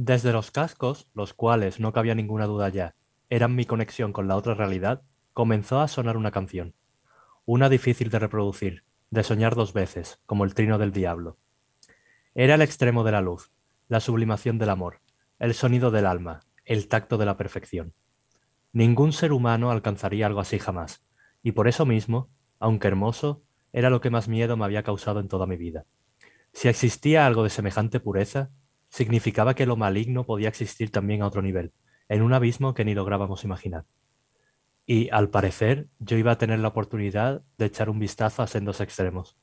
Desde los cascos, los cuales, no cabía ninguna duda ya, eran mi conexión con la otra realidad, comenzó a sonar una canción. Una difícil de reproducir, de soñar dos veces, como el trino del diablo. Era el extremo de la luz, la sublimación del amor, el sonido del alma, el tacto de la perfección. Ningún ser humano alcanzaría algo así jamás, y por eso mismo, aunque hermoso, era lo que más miedo me había causado en toda mi vida. Si existía algo de semejante pureza, significaba que lo maligno podía existir también a otro nivel, en un abismo que ni lográbamos imaginar. Y, al parecer, yo iba a tener la oportunidad de echar un vistazo a sendos extremos.